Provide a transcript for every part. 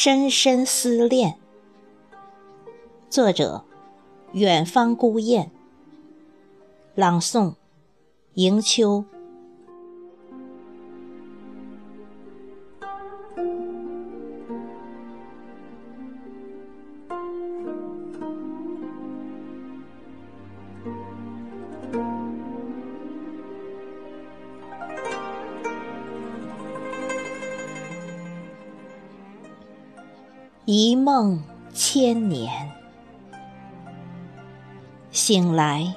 深深思恋。作者：远方孤雁。朗诵：迎秋。一梦千年，醒来，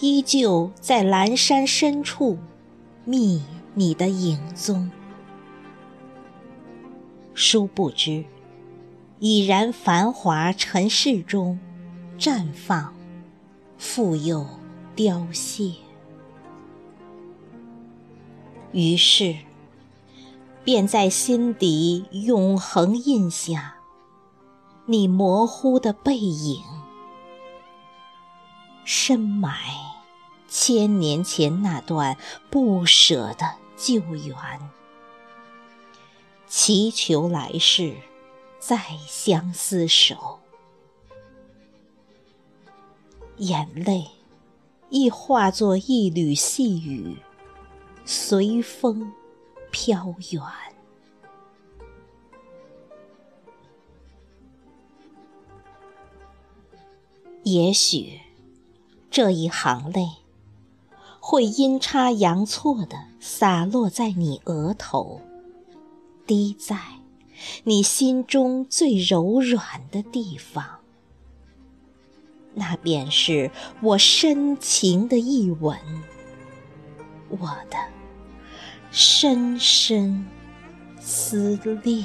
依旧在阑珊深处觅你的影踪。殊不知，已然繁华尘世中绽放，复又凋谢。于是，便在心底永恒印下。你模糊的背影，深埋千年前那段不舍的旧缘，祈求来世再相厮守。眼泪亦化作一缕细雨，随风飘远。也许，这一行泪会阴差阳错地洒落在你额头，滴在你心中最柔软的地方，那便是我深情的一吻，我的深深思念。